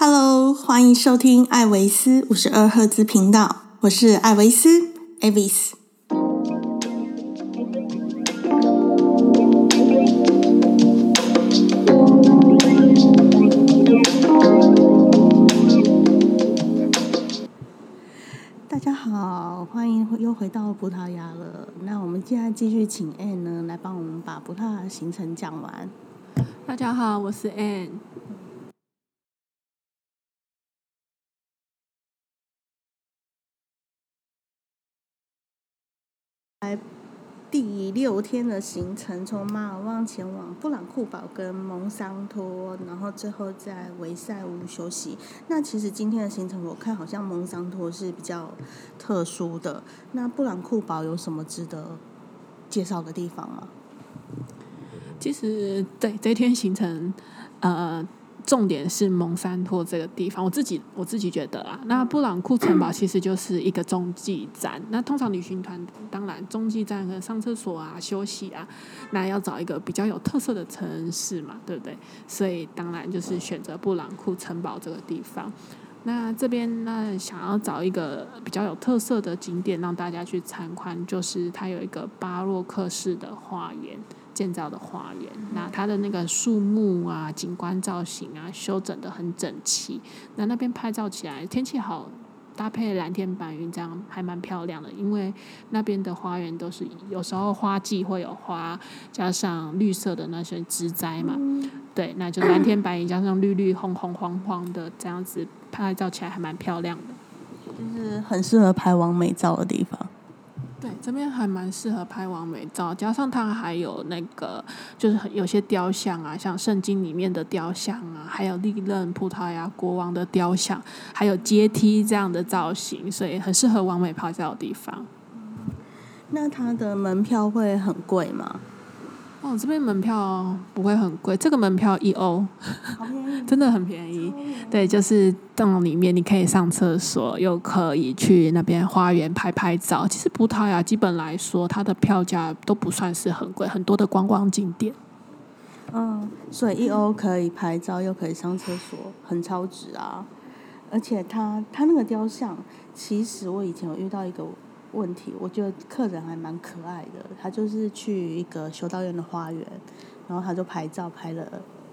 Hello，欢迎收听艾维斯五十二赫兹频道，我是艾维斯 Avis。大家好，欢迎又回到葡萄牙了。那我们现在继续请 Anne 呢来帮我们把葡萄牙行程讲完。大家好，我是 Anne。第六天的行程，从马尔旺前往布朗库堡跟蒙桑托，然后最后在维塞乌休息。那其实今天的行程，我看好像蒙桑托是比较特殊的。那布朗库堡有什么值得介绍的地方吗？其实对这天行程，呃。重点是蒙山托这个地方，我自己我自己觉得啊，那布朗库城堡其实就是一个中继站。那通常旅行团当然中继站可能上厕所啊、休息啊，那要找一个比较有特色的城市嘛，对不对？所以当然就是选择布朗库城堡这个地方。那这边那想要找一个比较有特色的景点让大家去参观，就是它有一个巴洛克式的花园。建造的花园，那它的那个树木啊、景观造型啊，修整的很整齐。那那边拍照起来，天气好，搭配蓝天白云，这样还蛮漂亮的。因为那边的花园都是有时候花季会有花，加上绿色的那些植栽嘛，对，那就蓝天白云加上绿绿红红黄黄的，这样子拍照起来还蛮漂亮的，就是很适合拍完美照的地方。对，这边还蛮适合拍完美照，加上它还有那个，就是有些雕像啊，像圣经里面的雕像啊，还有历任葡萄牙国王的雕像，还有阶梯这样的造型，所以很适合完美拍照的地方。那它的门票会很贵吗？哦，这边门票不会很贵，这个门票一欧，真的很便宜。对，就是洞里面你可以上厕所，又可以去那边花园拍拍照。其实葡萄牙基本来说，它的票价都不算是很贵，很多的观光景点。嗯，所以一欧可以拍照，又可以上厕所，很超值啊！而且它它那个雕像，其实我以前有遇到一个。问题，我觉得客人还蛮可爱的。他就是去一个修道院的花园，然后他就拍照，拍了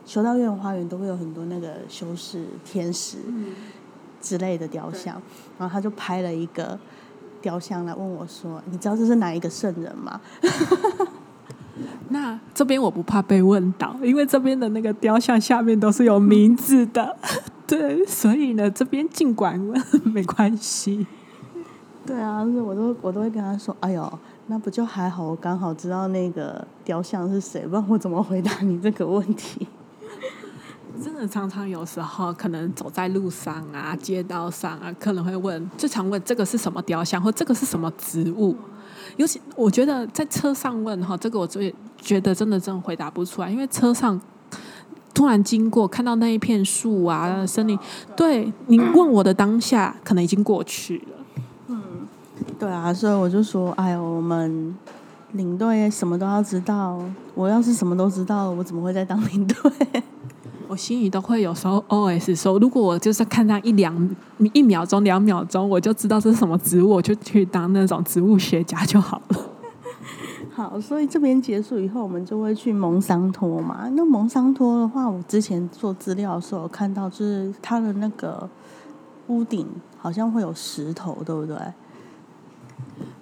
修道院花园都会有很多那个修士、天使之类的雕像，然后他就拍了一个雕像来问我说：“你知道这是哪一个圣人吗？” 那这边我不怕被问到，因为这边的那个雕像下面都是有名字的，对，所以呢，这边尽管问 没关系。对啊，我都我都会跟他说：“哎呦，那不就还好？我刚好知道那个雕像是谁，不然我怎么回答你这个问题？” 真的常常有时候可能走在路上啊、街道上啊，可能会问，最常问这个是什么雕像，或这个是什么植物。尤其我觉得在车上问哈，这个我最觉得真的真的回答不出来，因为车上突然经过看到那一片树啊、森林，对你问我的当下，可能已经过去了。对啊，所以我就说，哎呦，我们领队什么都要知道。我要是什么都知道，我怎么会在当领队？我心里都会有时候 OS 说，如果我就是看他一两一秒钟、两秒钟，我就知道这是什么植物，我就去当那种植物学家就好了。好，所以这边结束以后，我们就会去蒙桑托嘛。那蒙桑托的话，我之前做资料的时候看到，就是它的那个屋顶好像会有石头，对不对？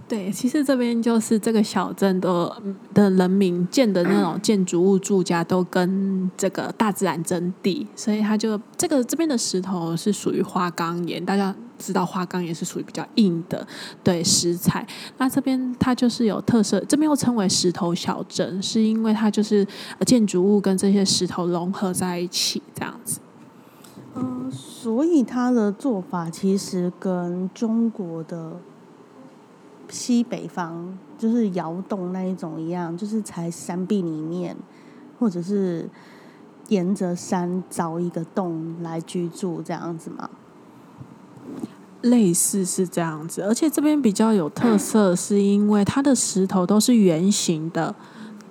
对，其实这边就是这个小镇的的人民建的那种建筑物住家，都跟这个大自然争地，所以它就这个这边的石头是属于花岗岩，大家知道花岗岩是属于比较硬的对石材。那这边它就是有特色，这边又称为石头小镇，是因为它就是建筑物跟这些石头融合在一起这样子。嗯，所以它的做法其实跟中国的。西北方就是窑洞那一种一样，就是在山壁里面，或者是沿着山凿一个洞来居住这样子吗？类似是这样子，而且这边比较有特色，是因为它的石头都是圆形的。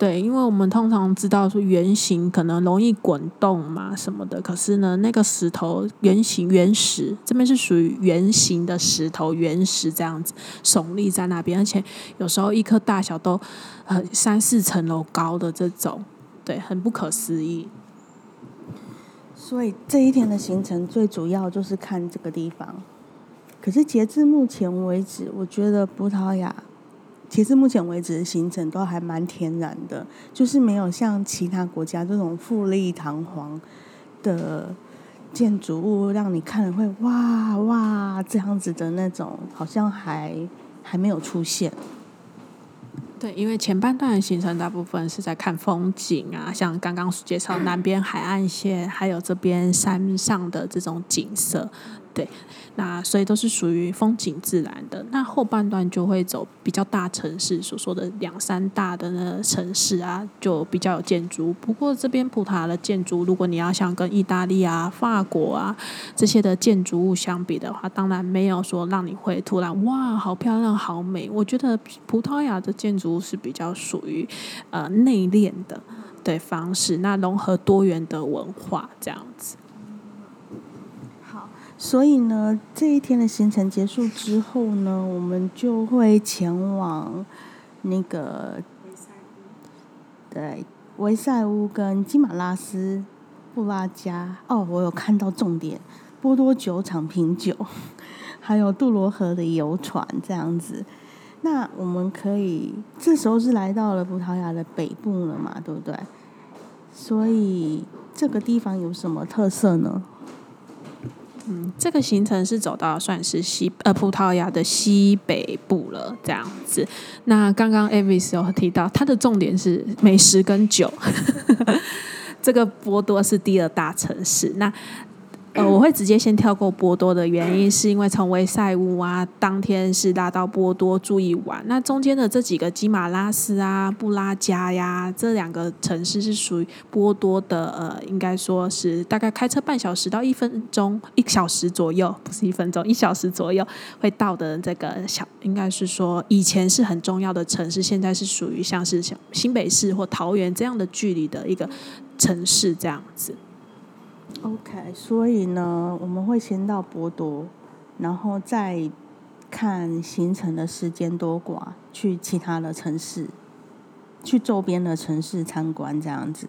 对，因为我们通常知道说圆形可能容易滚动嘛什么的，可是呢，那个石头圆形原石这边是属于圆形的石头原石这样子耸立在那边，而且有时候一颗大小都呃三四层楼高的这种，对，很不可思议。所以这一天的行程最主要就是看这个地方。可是截至目前为止，我觉得葡萄牙。其实目前为止的行程都还蛮天然的，就是没有像其他国家这种富丽堂皇的建筑物，让你看了会哇哇这样子的那种，好像还还没有出现。对，因为前半段的行程大部分是在看风景啊，像刚刚介绍南边海岸线，还有这边山上的这种景色。对，那所以都是属于风景自然的。那后半段就会走比较大城市所说的两三大的那城市啊，就比较有建筑。不过这边葡萄牙的建筑，如果你要想跟意大利啊、法国啊这些的建筑物相比的话，当然没有说让你会突然哇，好漂亮、好美。我觉得葡萄牙的建筑物是比较属于呃内敛的对方式，那融合多元的文化这样子。所以呢，这一天的行程结束之后呢，我们就会前往那个对维塞乌跟基马拉斯、布拉加。哦，我有看到重点，波多酒厂品酒，还有杜罗河的游船这样子。那我们可以这时候是来到了葡萄牙的北部了嘛，对不对？所以这个地方有什么特色呢？嗯，这个行程是走到算是西呃葡萄牙的西北部了，这样子。那刚刚 Avis 有提到，它的重点是美食跟酒。这个波多是第二大城市，那。呃，我会直接先跳过波多的原因，是因为从维塞乌啊，当天是拉到波多住一晚。那中间的这几个基马拉斯啊、布拉加呀，这两个城市是属于波多的，呃，应该说是大概开车半小时到一分钟，一小时左右，不是一分钟，一小时左右会到的这个小，应该是说以前是很重要的城市，现在是属于像是像新北市或桃园这样的距离的一个城市这样子。OK，所以呢，我们会先到博多，然后再看行程的时间多寡，去其他的城市，去周边的城市参观这样子。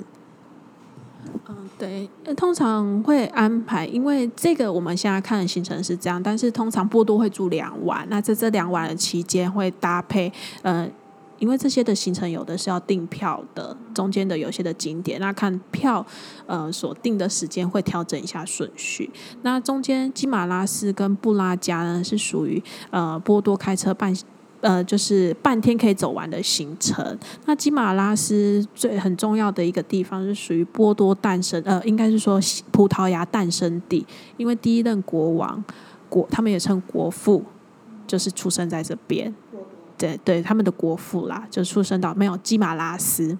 嗯，对，通常会安排，因为这个我们现在看的行程是这样，但是通常波多会住两晚，那在这两晚的期间会搭配，嗯。因为这些的行程有的是要订票的，中间的有些的景点，那看票呃所定的时间会调整一下顺序。那中间基马拉斯跟布拉加呢是属于呃波多开车半呃就是半天可以走完的行程。那基马拉斯最很重要的一个地方是属于波多诞生呃应该是说葡萄牙诞生地，因为第一任国王国他们也称国父就是出生在这边。对对，他们的国父啦，就出生到没有基马拉斯，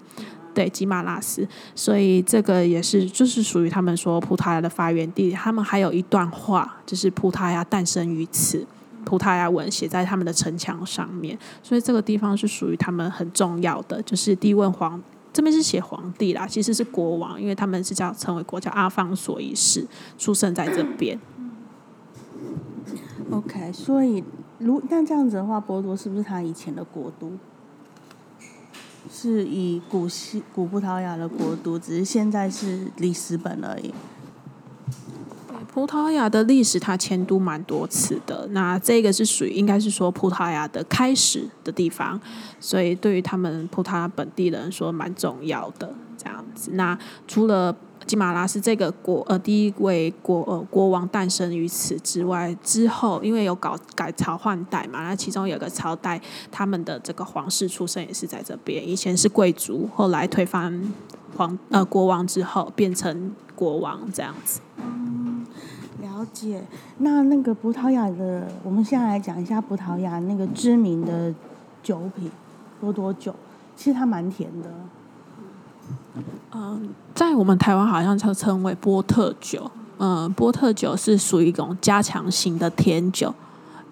对基马拉斯，所以这个也是就是属于他们说葡萄牙的发源地。他们还有一段话，就是葡萄牙诞生于此，葡萄牙文写在他们的城墙上面，所以这个地方是属于他们很重要的。就是第一问皇这边是写皇帝啦，其实是国王，因为他们是叫称为国叫阿方索一世，出生在这边。OK，所以。如那这样子的话，波多是不是他以前的国都？是以古西古葡萄牙的国都，只是现在是里斯本而已。葡萄牙的历史，它迁都蛮多次的。那这个是属于应该是说葡萄牙的开始的地方，所以对于他们葡萄牙本地人说蛮重要的这样子。那除了基马拉斯这个国呃第一位国呃国王诞生于此之外，之后因为有搞改朝换代嘛，那其中有个朝代他们的这个皇室出身也是在这边，以前是贵族，后来推翻皇呃国王之后变成国王这样子。嗯，了解。那那个葡萄牙的，我们现在来讲一下葡萄牙那个知名的酒品多多酒，其实它蛮甜的。嗯，在我们台湾好像称称为波特酒。嗯，波特酒是属于一种加强型的甜酒。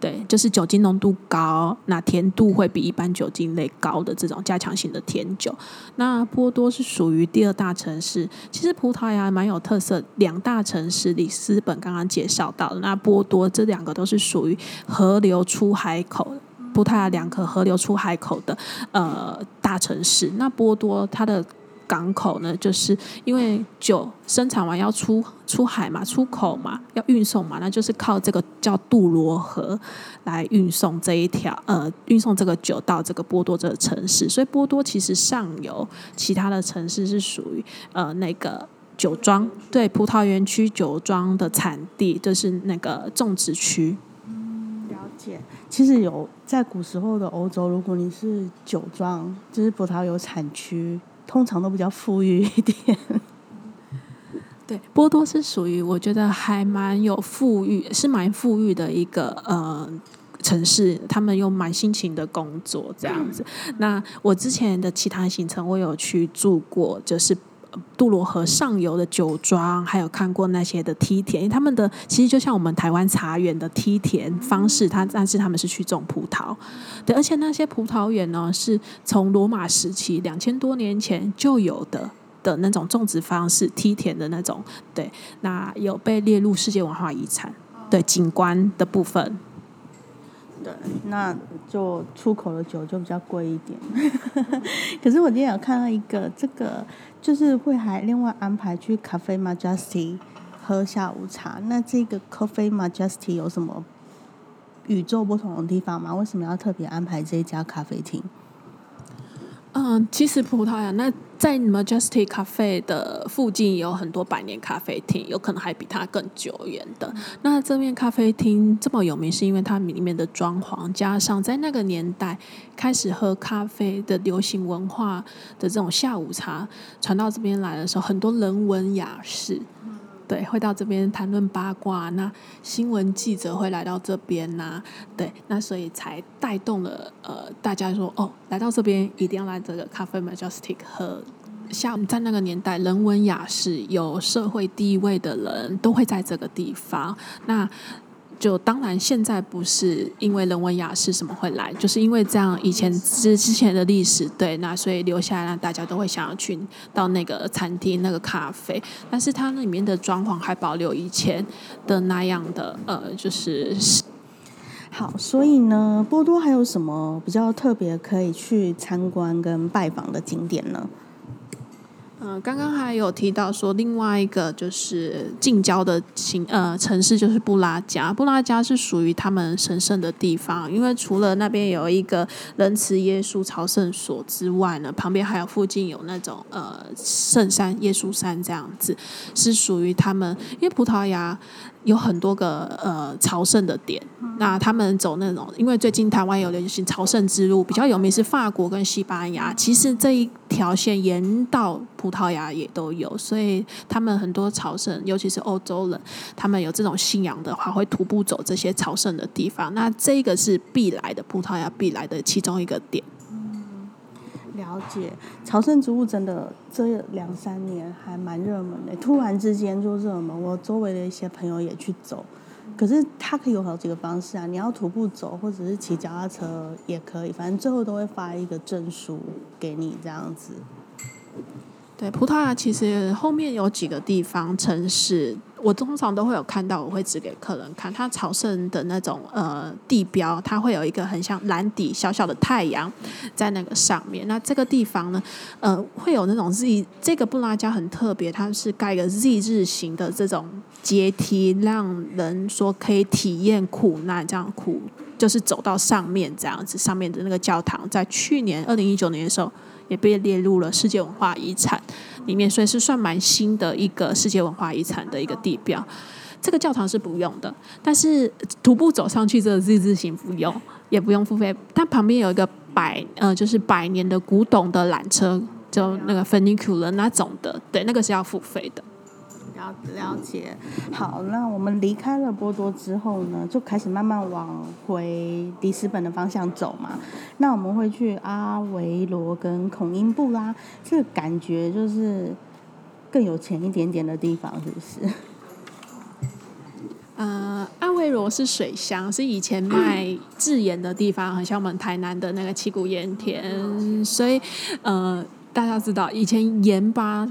对，就是酒精浓度高，那甜度会比一般酒精类高的这种加强型的甜酒。那波多是属于第二大城市，其实葡萄牙蛮有特色，两大城市里斯本刚刚介绍到的，那波多这两个都是属于河流出海口。葡萄牙两个河流出海口的呃大城市，那波多它的港口呢，就是因为酒生产完要出出海嘛，出口嘛，要运送嘛，那就是靠这个叫杜罗河来运送这一条呃运送这个酒到这个波多这个城市，所以波多其实上游其他的城市是属于呃那个酒庄，对葡萄园区酒庄的产地，就是那个种植区。了解。其实有在古时候的欧洲，如果你是酒庄，就是葡萄有产区，通常都比较富裕一点。对，波多是属于我觉得还蛮有富裕，是蛮富裕的一个呃城市，他们又蛮辛勤的工作这样子。那我之前的其他行程，我有去住过，就是。杜罗河上游的酒庄，还有看过那些的梯田，因为他们的其实就像我们台湾茶园的梯田方式，它但是他们是去种葡萄，对，而且那些葡萄园呢，是从罗马时期两千多年前就有的的那种种植方式，梯田的那种，对，那有被列入世界文化遗产，对，景观的部分。对，那就出口的酒就比较贵一点。可是我今天有看到一个，这个就是会还另外安排去咖啡 Majesty 喝下午茶。那这个 Coffee Majesty 有什么宇宙不同的地方吗？为什么要特别安排这一家咖啡厅？嗯，其实葡萄牙那在 Majestic Cafe 的附近有很多百年咖啡厅，有可能还比它更久远的。那这面咖啡厅这么有名，是因为它里面的装潢，加上在那个年代开始喝咖啡的流行文化的这种下午茶传到这边来的时候，很多人文雅士。对，会到这边谈论八卦，那新闻记者会来到这边呐，对，那所以才带动了呃，大家说哦，来到这边一定要来这个咖啡 Majestic 喝。像在那个年代，人文雅士、有社会地位的人都会在这个地方。那就当然，现在不是因为人文雅士什么会来，就是因为这样以前之之前的历史，对，那所以留下来，大家都会想要去到那个餐厅、那个咖啡。但是它那里面的装潢还保留以前的那样的，呃，就是好。所以呢，波多还有什么比较特别可以去参观跟拜访的景点呢？嗯，刚刚还有提到说，另外一个就是近郊的城呃城市就是布拉加，布拉加是属于他们神圣的地方，因为除了那边有一个仁慈耶稣朝圣所之外呢，旁边还有附近有那种呃圣山耶稣山这样子，是属于他们，因为葡萄牙。有很多个呃朝圣的点，那他们走那种，因为最近台湾有流行朝圣之路，比较有名是法国跟西班牙。其实这一条线沿到葡萄牙也都有，所以他们很多朝圣，尤其是欧洲人，他们有这种信仰的话，会徒步走这些朝圣的地方。那这个是必来的，葡萄牙必来的其中一个点。了解，朝圣植物真的这两三年还蛮热门的，突然之间就热门。我周围的一些朋友也去走，可是它可以有好几个方式啊，你要徒步走，或者是骑脚踏车也可以，反正最后都会发一个证书给你这样子。对，葡萄牙其实后面有几个地方城市。我通常都会有看到，我会指给客人看。它朝圣的那种呃地标，它会有一个很像蓝底小小的太阳在那个上面。那这个地方呢，呃，会有那种 Z 这个布拉加很特别，它是盖个 Z 字形的这种阶梯，让人说可以体验苦难，这样苦就是走到上面这样子。上面的那个教堂，在去年二零一九年的时候。也被列入了世界文化遗产里面，所以是算蛮新的一个世界文化遗产的一个地标。这个教堂是不用的，但是徒步走上去这个 Z 字形不用，也不用付费。它旁边有一个百呃，就是百年的古董的缆车，就那个 funicular 那种的，对，那个是要付费的。了解，好，那我们离开了波多之后呢，就开始慢慢往回迪斯本的方向走嘛。那我们会去阿维罗跟孔英布拉，这个感觉就是更有钱一点点的地方，是不是？呃，阿维。罗是水乡，是以前卖制盐的地方，很像我们台南的那个七股盐田，所以呃，大家知道以前盐巴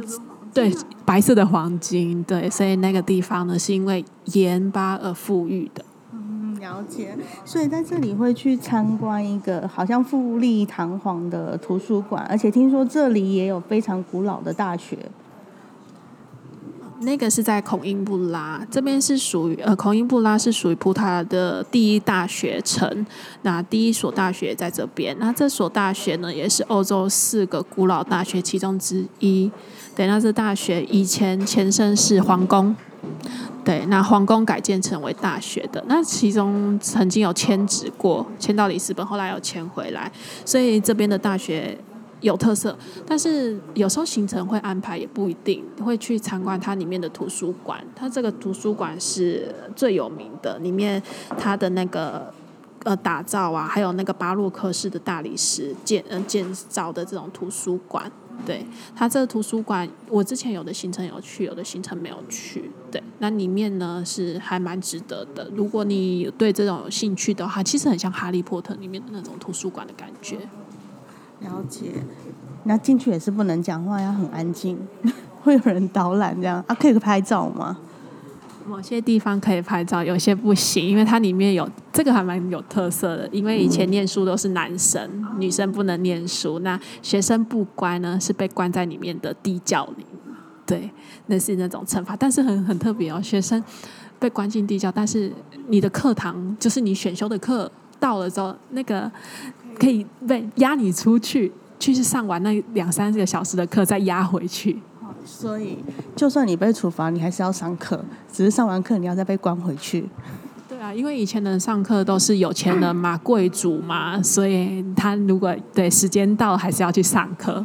对白色的黄金，对，所以那个地方呢是因为盐巴而富裕的。嗯，了解。所以在这里会去参观一个好像富丽堂皇的图书馆，而且听说这里也有非常古老的大学。那个是在孔英布拉这边，是属于呃孔英布拉是属于葡萄牙的第一大学城。那第一所大学在这边，那这所大学呢，也是欧洲四个古老大学其中之一。对，那这大学以前前身是皇宫，对，那皇宫改建成为大学的。那其中曾经有迁址过，迁到里斯本，后来又迁回来，所以这边的大学。有特色，但是有时候行程会安排也不一定会去参观它里面的图书馆。它这个图书馆是最有名的，里面它的那个呃打造啊，还有那个巴洛克式的大理石建嗯建造的这种图书馆。对，它这个图书馆我之前有的行程有去，有的行程没有去。对，那里面呢是还蛮值得的。如果你对这种有兴趣的话，其实很像哈利波特里面的那种图书馆的感觉。了解，那进去也是不能讲话，要很安静，会有人导览这样啊？可以拍照吗？某些地方可以拍照，有些不行，因为它里面有这个还蛮有特色的。因为以前念书都是男生，女生不能念书。那学生不乖呢，是被关在里面的地窖里。对，那是那种惩罚，但是很很特别哦。学生被关进地窖，但是你的课堂就是你选修的课到了之后，那个。可以被压你出去，去上完那两三个小时的课，再压回去。所以，就算你被处罚，你还是要上课，只是上完课你要再被关回去。对啊，因为以前的人上课都是有钱人嘛，贵族嘛，所以他如果对时间到，还是要去上课。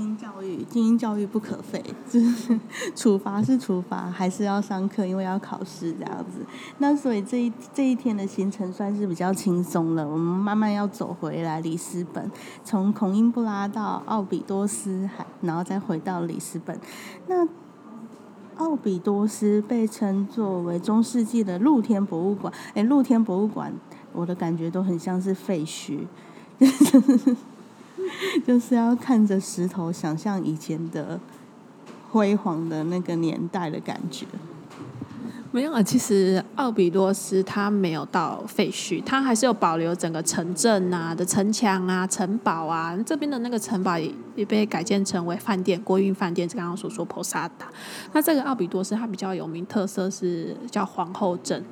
精英教育不可废，就是处罚是处罚，还是要上课，因为要考试这样子。那所以这一这一天的行程算是比较轻松了。我们慢慢要走回来里斯本，从孔英布拉到奥比多斯海，然后再回到里斯本。那奥比多斯被称作为中世纪的露天博物馆。哎，露天博物馆，我的感觉都很像是废墟。就是要看着石头，想象以前的辉煌的那个年代的感觉。没有啊，其实奥比多斯它没有到废墟，它还是有保留整个城镇啊的城墙啊、城堡啊。这边的那个城堡也也被改建成为饭店，国运饭店，刚刚所说 Posada。那这个奥比多斯它比较有名特色是叫皇后镇。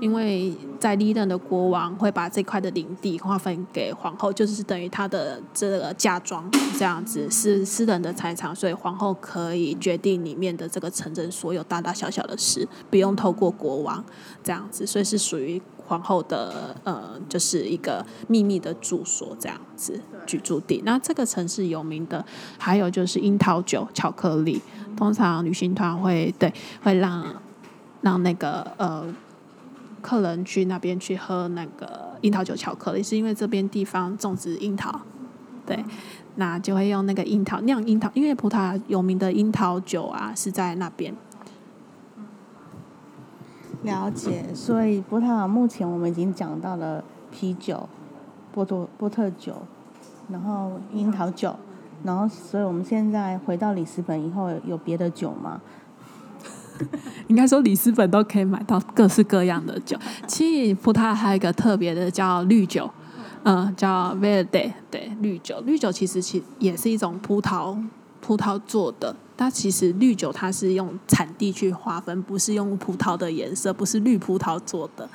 因为在历任的国王会把这块的领地划分给皇后，就是等于他的这个嫁妆这样子，是私人的财产，所以皇后可以决定里面的这个城镇所有大大小小的事，不用透过国王这样子，所以是属于皇后的呃，就是一个秘密的住所这样子居住地。那这个城市有名的还有就是樱桃酒、巧克力，通常旅行团会对会让让那个呃。客人去那边去喝那个樱桃酒巧克力，是因为这边地方种植樱桃，对，那就会用那个樱桃酿樱桃，因为葡萄牙有名的樱桃酒啊是在那边。了解，所以葡萄牙目前我们已经讲到了啤酒、波多波特酒，然后樱桃酒，然后所以我们现在回到里斯本以后，有别的酒吗？应该说，里斯本都可以买到各式各样的酒。其实葡萄还有一个特别的叫绿酒，嗯，叫 Verde，对，绿酒。绿酒其实其也是一种葡萄葡萄做的。它其实绿酒它是用产地去划分，不是用葡萄的颜色，不是绿葡萄做的。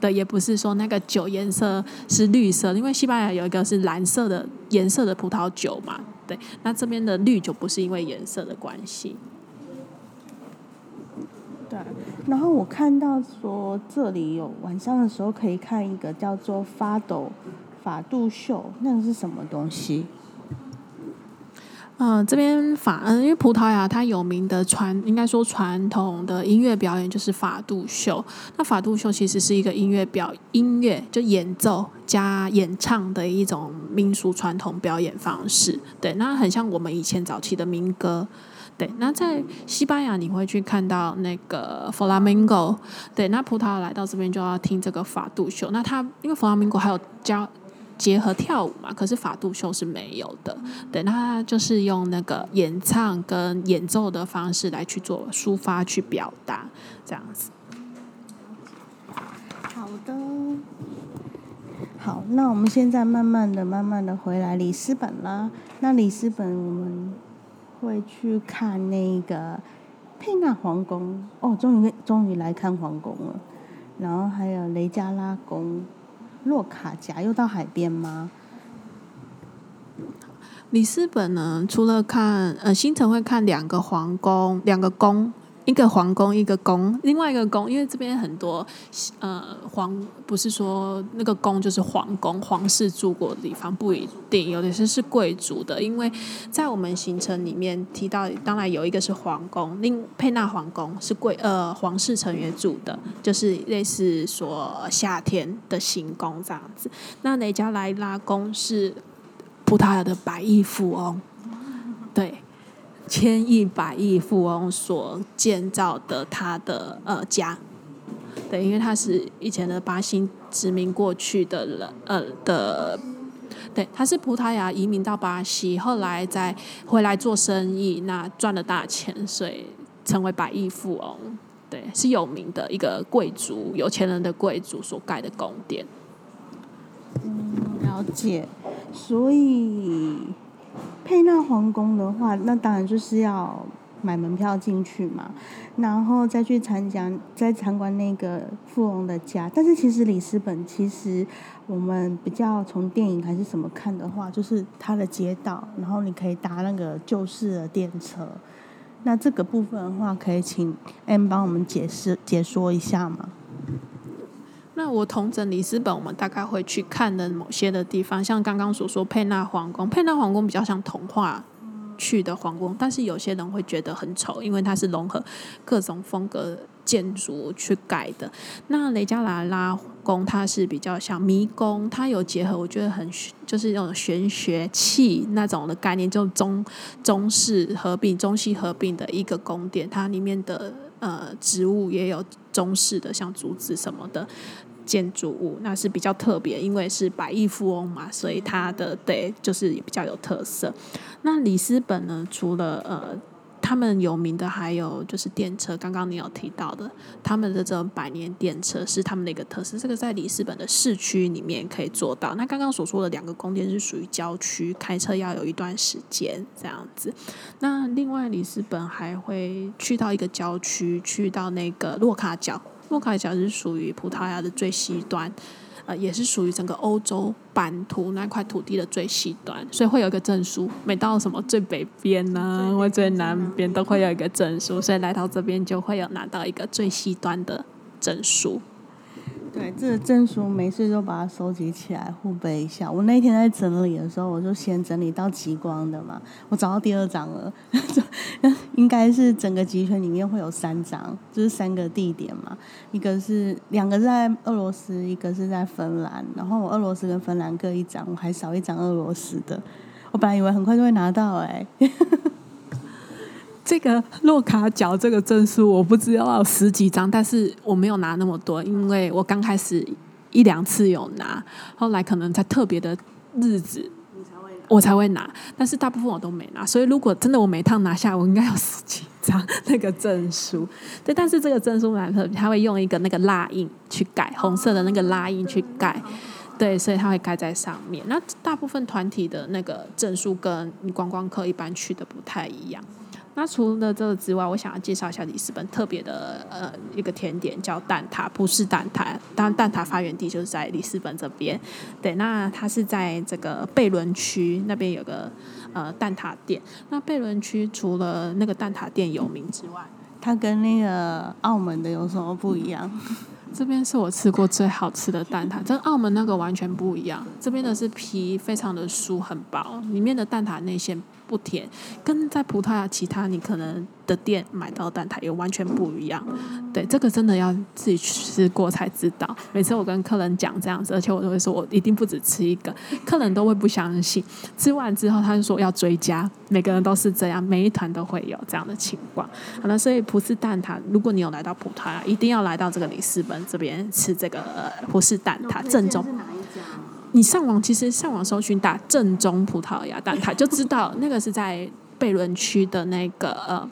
的也不是说那个酒颜色是绿色，因为西班牙有一个是蓝色的颜色的葡萄酒嘛。对，那这边的绿酒不是因为颜色的关系。对，然后我看到说这里有晚上的时候可以看一个叫做发抖法度秀，那个是什么东西？嗯，这边法嗯，因为葡萄牙它有名的传，应该说传统的音乐表演就是法度秀。那法度秀其实是一个音乐表音乐就演奏加演唱的一种民俗传统表演方式。对，那很像我们以前早期的民歌。对，那在西班牙你会去看到那个 flamingo，对，那葡萄牙来到这边就要听这个法度秀。那它因为 flamingo 还有加结合跳舞嘛，可是法度秀是没有的。对，那它就是用那个演唱跟演奏的方式来去做抒发、去表达这样子。好的，好，那我们现在慢慢的、慢慢的回来里斯本啦。那里斯本我们会去看那个佩纳皇宫哦，终于终于来看皇宫了。然后还有雷加拉宫、洛卡贾，又到海边吗？里斯本呢，除了看呃，新城会看两个皇宫，两个宫。一个皇宫，一个宫，另外一个宫，因为这边很多呃皇，不是说那个宫就是皇宫，皇室住过的地方不一定，有的是是贵族的。因为在我们行程里面提到，当然有一个是皇宫，另佩纳皇宫是贵呃皇室成员住的，就是类似说夏天的行宫这样子。那雷加莱拉宫是葡萄牙的百亿富翁，对。千亿百亿富翁所建造的他的呃家，对，因为他是以前的巴西殖民过去的人，呃的，对，他是葡萄牙移民到巴西，后来再回来做生意，那赚了大钱，所以成为百亿富翁，对，是有名的一个贵族，有钱人的贵族所盖的宫殿。嗯，了解，所以。佩纳皇宫的话，那当然就是要买门票进去嘛，然后再去参加、再参观那个富翁的家。但是其实里斯本，其实我们比较从电影还是什么看的话，就是它的街道，然后你可以搭那个旧式的电车。那这个部分的话，可以请 M 帮我们解释解说一下吗？那我同整里斯本，我们大概会去看的某些的地方，像刚刚所说佩纳皇宫，佩纳皇宫比较像童话去的皇宫，但是有些人会觉得很丑，因为它是融合各种风格建筑去改的。那雷加拉拉宫它是比较像迷宫，它有结合我觉得很就是那种玄学气那种的概念，就中中式合并、中西合并的一个宫殿，它里面的呃植物也有中式的，像竹子什么的。建筑物那是比较特别，因为是百亿富翁嘛，所以它的对就是也比较有特色。那里斯本呢，除了呃他们有名的，还有就是电车。刚刚你有提到的，他们的这种百年电车是他们的一个特色。这个在里斯本的市区里面可以做到。那刚刚所说的两个宫殿是属于郊区，开车要有一段时间这样子。那另外里斯本还会去到一个郊区，去到那个洛卡角。洛卡角是属于葡萄牙的最西端，呃，也是属于整个欧洲版图那块土地的最西端，所以会有一个证书。每到什么最北边呢，或最南边，都会有一个证书，所以来到这边就会有拿到一个最西端的证书。对，这个证书没事就把它收集起来，互背一下。我那天在整理的时候，我就先整理到极光的嘛，我找到第二张了，应该是整个集权里面会有三张，就是三个地点嘛，一个是两个在俄罗斯，一个是在芬兰，然后我俄罗斯跟芬兰各一张，我还少一张俄罗斯的，我本来以为很快就会拿到哎。这个洛卡角这个证书我不知道有十几张，但是我没有拿那么多，因为我刚开始一两次有拿，后来可能在特别的日子我才会拿，但是大部分我都没拿，所以如果真的我每趟拿下，我应该有十几张那个证书。对，但是这个证书蛮特别，他会用一个那个蜡印去盖，红色的那个蜡印去盖，对，所以它会盖在上面。那大部分团体的那个证书跟你观光客一般去的不太一样。那除了这个之外，我想要介绍一下里斯本特别的呃一个甜点，叫蛋挞，不是蛋挞。当然，蛋挞发源地就是在里斯本这边。对，那它是在这个贝伦区那边有个呃蛋挞店。那贝伦区除了那个蛋挞店有名之外，它跟那个澳门的有什么不一样？这边是我吃过最好吃的蛋挞，跟澳门那个完全不一样。这边的是皮非常的酥很薄，里面的蛋挞内馅。不甜，跟在葡萄牙其他你可能的店买到蛋挞也完全不一样。对，这个真的要自己吃过才知道。每次我跟客人讲这样子，而且我都会说我一定不止吃一个，客人都会不相信。吃完之后他就说要追加，每个人都是这样，每一团都会有这样的情况。好了，所以葡式蛋挞，如果你有来到葡萄牙，一定要来到这个里斯本这边吃这个葡式蛋挞，正宗。你上网其实上网搜寻打正宗葡萄牙蛋挞，就知道那个是在贝伦区的那个呃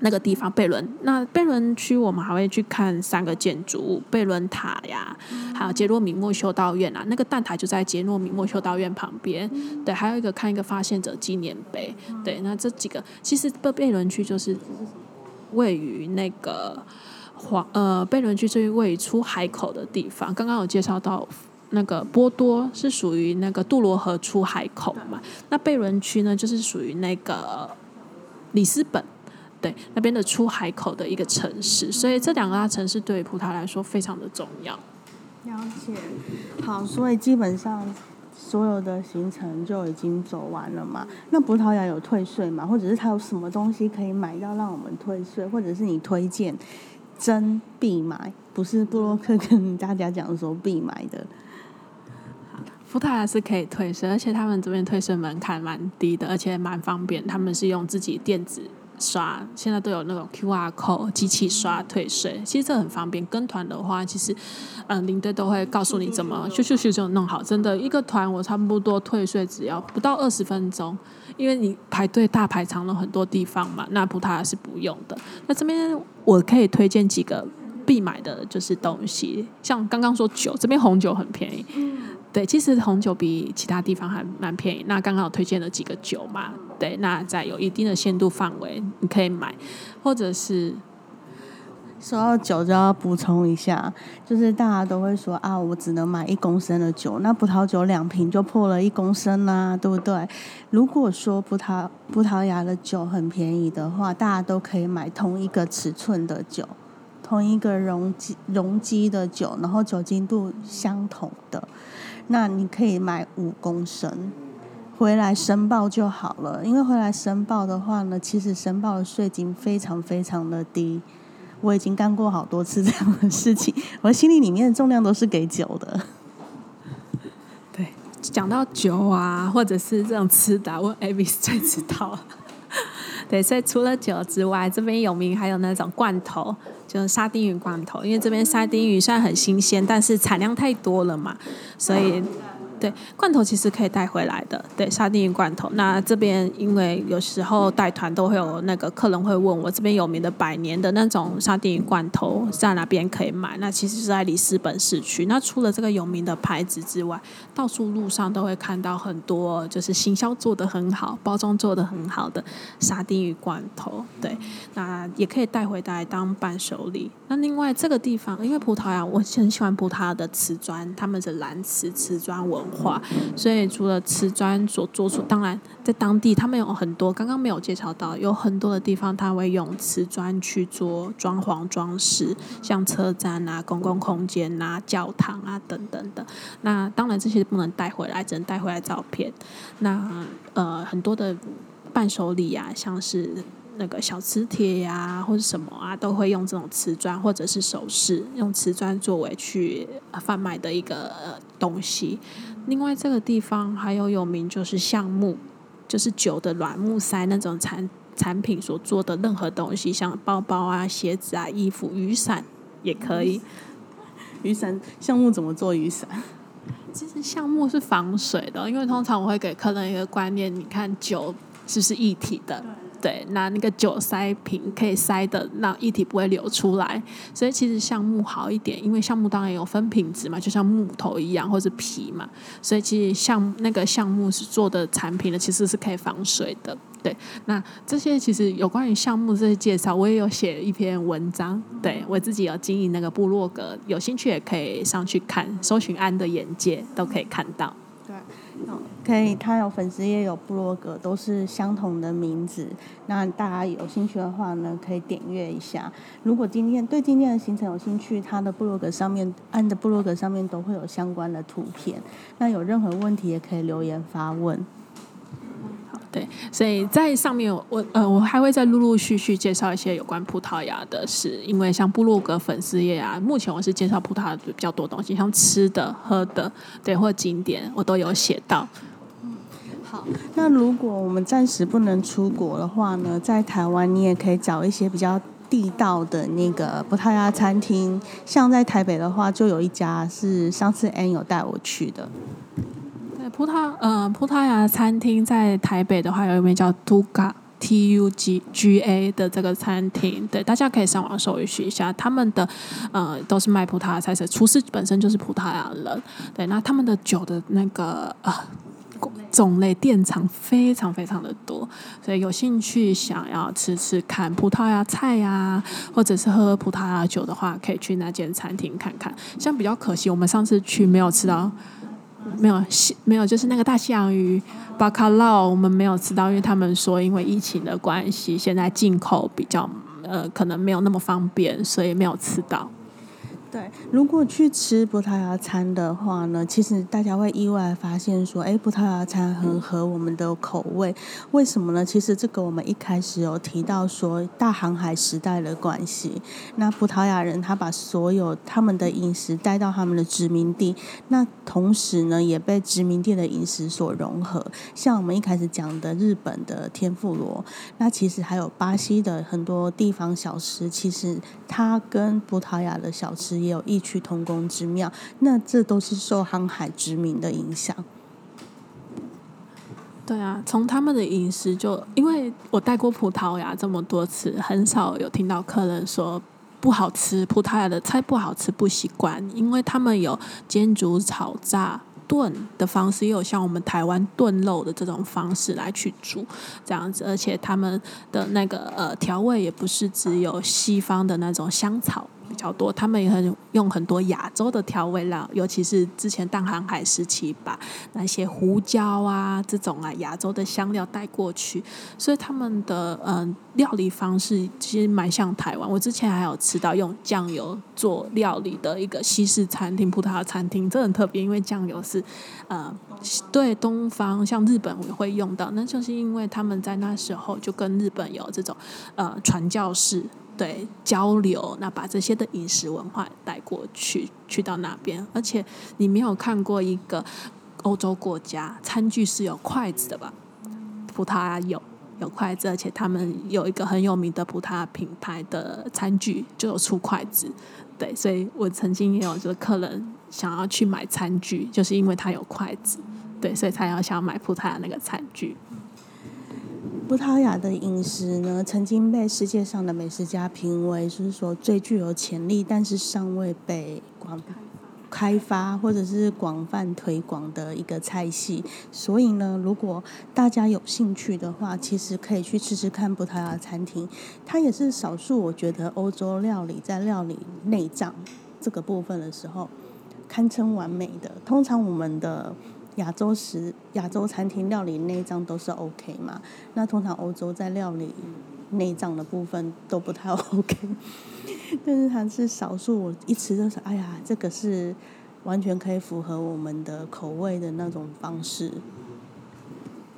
那个地方。贝伦那贝伦区，我们还会去看三个建筑物：贝伦塔呀，还有杰洛米莫修道院啊。那个蛋挞就在杰洛米莫修道院旁边。对，还有一个看一个发现者纪念碑。对，那这几个其实贝贝伦区就是位于那个黄呃贝伦区，是位于出海口的地方。刚刚有介绍到。那个波多是属于那个杜罗河出海口嘛？那贝伦区呢，就是属于那个里斯本，对那边的出海口的一个城市，所以这两个大城市对葡萄牙来说非常的重要。了解，好，所以基本上所有的行程就已经走完了嘛？那葡萄牙有退税吗？或者是它有什么东西可以买到让我们退税？或者是你推荐真必买，不是布洛克跟大家讲说必买的？葡萄牙是可以退税，而且他们这边退税门槛蛮低的，而且蛮方便。他们是用自己电子刷，现在都有那种 QR code 机器刷退税，其实这很方便。跟团的话，其实嗯领队都会告诉你怎么咻咻咻就弄好。真的，一个团我差不多退税只要不到二十分钟，因为你排队大排长龙很多地方嘛。那葡萄牙是不用的。那这边我可以推荐几个必买的就是东西，像刚刚说酒，这边红酒很便宜。对，其实红酒比其他地方还蛮便宜。那刚刚有推荐了几个酒嘛？对，那在有一定的限度范围，你可以买，或者是说到酒就要补充一下，就是大家都会说啊，我只能买一公升的酒，那葡萄酒两瓶就破了一公升啦，对不对？如果说葡萄葡萄牙的酒很便宜的话，大家都可以买同一个尺寸的酒，同一个容积容积的酒，然后酒精度相同的。那你可以买五公升回来申报就好了，因为回来申报的话呢，其实申报的税金非常非常的低。我已经干过好多次这样的事情，我心里里面的重量都是给酒的。对，讲到酒啊，或者是这种吃的，我 Avis 最知道。对，所以除了酒之外，这边有名还有那种罐头。就是沙丁鱼罐头，因为这边沙丁鱼虽然很新鲜，但是产量太多了嘛，所以。对，罐头其实可以带回来的。对，沙丁鱼罐头。那这边因为有时候带团都会有那个客人会问我，这边有名的百年的那种沙丁鱼罐头在哪边可以买？那其实是在里斯本市区。那除了这个有名的牌子之外，到处路上都会看到很多就是行销做的很好、包装做的很好的沙丁鱼罐头。对，那也可以带回来当伴手礼。那另外这个地方，因为葡萄牙，我很喜欢葡萄牙的瓷砖，他们的蓝瓷瓷砖纹。化，所以除了瓷砖所做出，当然在当地他们有很多，刚刚没有介绍到，有很多的地方他会用瓷砖去做装潢装饰，像车站啊、公共空间啊、教堂啊等等的。那当然这些不能带回来，只能带回来照片。那呃很多的伴手礼啊，像是。那个小磁铁呀，或者什么啊，都会用这种瓷砖或者是首饰，用瓷砖作为去贩卖的一个东西。另外，这个地方还有有名就是橡木，就是酒的软木塞那种产产品所做的任何东西，像包包啊、鞋子啊、衣服、雨伞也可以。雨伞橡木怎么做雨伞？其实橡木是防水的，因为通常我会给客人一个观念，你看酒是不是一体的？对，那那个酒塞瓶可以塞的，那液体不会流出来，所以其实橡木好一点，因为橡木当然有分品质嘛，就像木头一样或者皮嘛，所以其实橡那个橡木是做的产品呢，其实是可以防水的。对，那这些其实有关于橡木这些介绍，我也有写一篇文章，对我自己有经营那个部落格，有兴趣也可以上去看，搜寻安的眼界都可以看到。可以，他有粉丝也有部落格，都是相同的名字。那大家有兴趣的话呢，可以点阅一下。如果今天对今天的行程有兴趣，他的部落格上面，按的部落格上面都会有相关的图片。那有任何问题也可以留言发问。对，所以在上面我呃我还会再陆陆续续介绍一些有关葡萄牙的事，因为像部落格粉丝页啊，目前我是介绍葡萄牙比较多东西，像吃的、喝的，对，或景点我都有写到。好，那如果我们暂时不能出国的话呢，在台湾你也可以找一些比较地道的那个葡萄牙餐厅，像在台北的话，就有一家是上次 An 有带我去的。葡萄呃，葡萄牙餐厅在台北的话，有一名叫 Tuga T U G G A 的这个餐厅，对，大家可以上网搜一下，他们的呃都是卖葡萄牙菜色，厨师本身就是葡萄牙人，对，那他们的酒的那个呃种类店藏非常非常的多，所以有兴趣想要吃吃看葡萄牙菜呀，或者是喝葡萄牙酒的话，可以去那间餐厅看看。像比较可惜，我们上次去没有吃到。没有西没有，就是那个大西洋鱼巴卡拉，我们没有吃到，因为他们说因为疫情的关系，现在进口比较呃可能没有那么方便，所以没有吃到。对，如果去吃葡萄牙餐的话呢，其实大家会意外发现说，哎，葡萄牙餐很合我们的口味。为什么呢？其实这个我们一开始有提到说，大航海时代的关系。那葡萄牙人他把所有他们的饮食带到他们的殖民地，那同时呢，也被殖民地的饮食所融合。像我们一开始讲的日本的天妇罗，那其实还有巴西的很多地方小吃，其实它跟葡萄牙的小吃。也有异曲同工之妙，那这都是受航海殖民的影响。对啊，从他们的饮食就，因为我带过葡萄牙这么多次，很少有听到客人说不好吃，葡萄牙的菜不好吃不习惯，因为他们有煎煮炒炸。炖的方式也有像我们台湾炖肉的这种方式来去煮这样子，而且他们的那个呃调味也不是只有西方的那种香草比较多，他们也很用很多亚洲的调味料，尤其是之前大航海时期把那些胡椒啊这种啊亚洲的香料带过去，所以他们的嗯料理方式其实蛮像台湾。我之前还有吃到用酱油做料理的一个西式餐厅，葡萄牙餐厅，这很特别，因为酱油是。呃，对东方像日本也会用到，那就是因为他们在那时候就跟日本有这种呃传教士对交流，那把这些的饮食文化带过去，去到那边。而且你没有看过一个欧洲国家餐具是有筷子的吧？葡萄牙有有筷子，而且他们有一个很有名的葡萄牙品牌的餐具就有出筷子。对，所以我曾经也有就是客人想要去买餐具，就是因为他有筷子，对，所以才要想买葡萄牙那个餐具。葡萄牙的饮食呢，曾经被世界上的美食家评为，是说最具有潜力，但是尚未被广开发或者是广泛推广的一个菜系。所以呢，如果大家有兴趣的话，其实可以去吃吃看葡萄牙餐厅。它也是少数我觉得欧洲料理在料理内脏这个部分的时候，堪称完美的。通常我们的亚洲食亚洲餐厅料理内脏都是 OK 嘛，那通常欧洲在料理内脏的部分都不太 OK。但是它是少数，我一吃就是哎呀，这个是完全可以符合我们的口味的那种方式。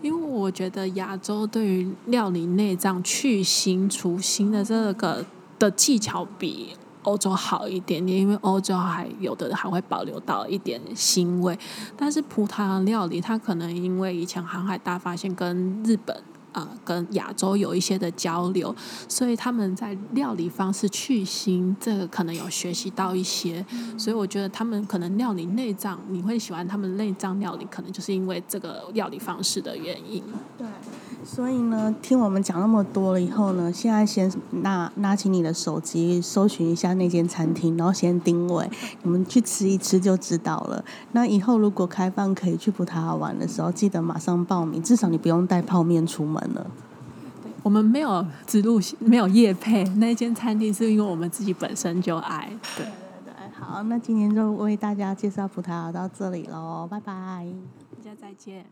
因为我觉得亚洲对于料理内脏去腥除腥的这个的技巧比欧洲好一点点，因为欧洲还有的还会保留到一点腥味，但是葡萄牙料理它可能因为以前航海大发现跟日本。呃，跟亚洲有一些的交流，所以他们在料理方式去腥，这个可能有学习到一些，所以我觉得他们可能料理内脏，你会喜欢他们内脏料理，可能就是因为这个料理方式的原因。对。所以呢，听我们讲那么多了以后呢，现在先拿拿起你的手机，搜寻一下那间餐厅，然后先定位，你们去吃一吃就知道了。那以后如果开放可以去葡萄牙玩的时候，记得马上报名，至少你不用带泡面出门了。我们没有植入，没有夜配，那间餐厅是因为我们自己本身就爱。对对对，好，那今天就为大家介绍葡萄牙到这里喽，拜拜，大家再见。